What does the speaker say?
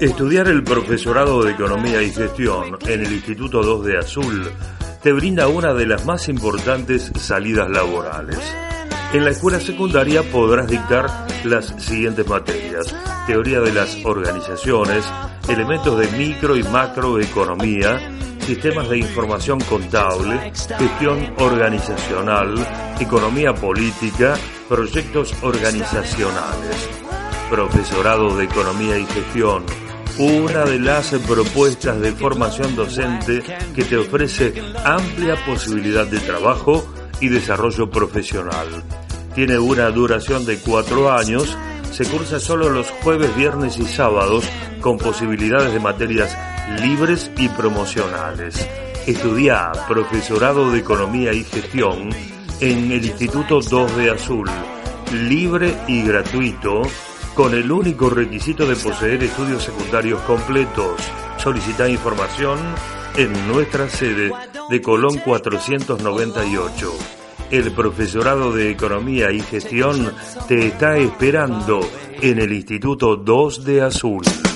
Estudiar el profesorado de Economía y Gestión en el Instituto 2 de Azul te brinda una de las más importantes salidas laborales. En la escuela secundaria podrás dictar las siguientes materias. Teoría de las organizaciones, elementos de micro y macroeconomía, sistemas de información contable, gestión organizacional, economía política, proyectos organizacionales. Profesorado de Economía y Gestión, una de las propuestas de formación docente que te ofrece amplia posibilidad de trabajo y desarrollo profesional. Tiene una duración de cuatro años, se cursa solo los jueves, viernes y sábados con posibilidades de materias libres y promocionales. Estudia Profesorado de Economía y Gestión en el Instituto 2 de Azul, libre y gratuito, con el único requisito de poseer estudios secundarios completos. Solicita información en nuestra sede de Colón 498. El profesorado de Economía y Gestión te está esperando en el Instituto 2 de Azul.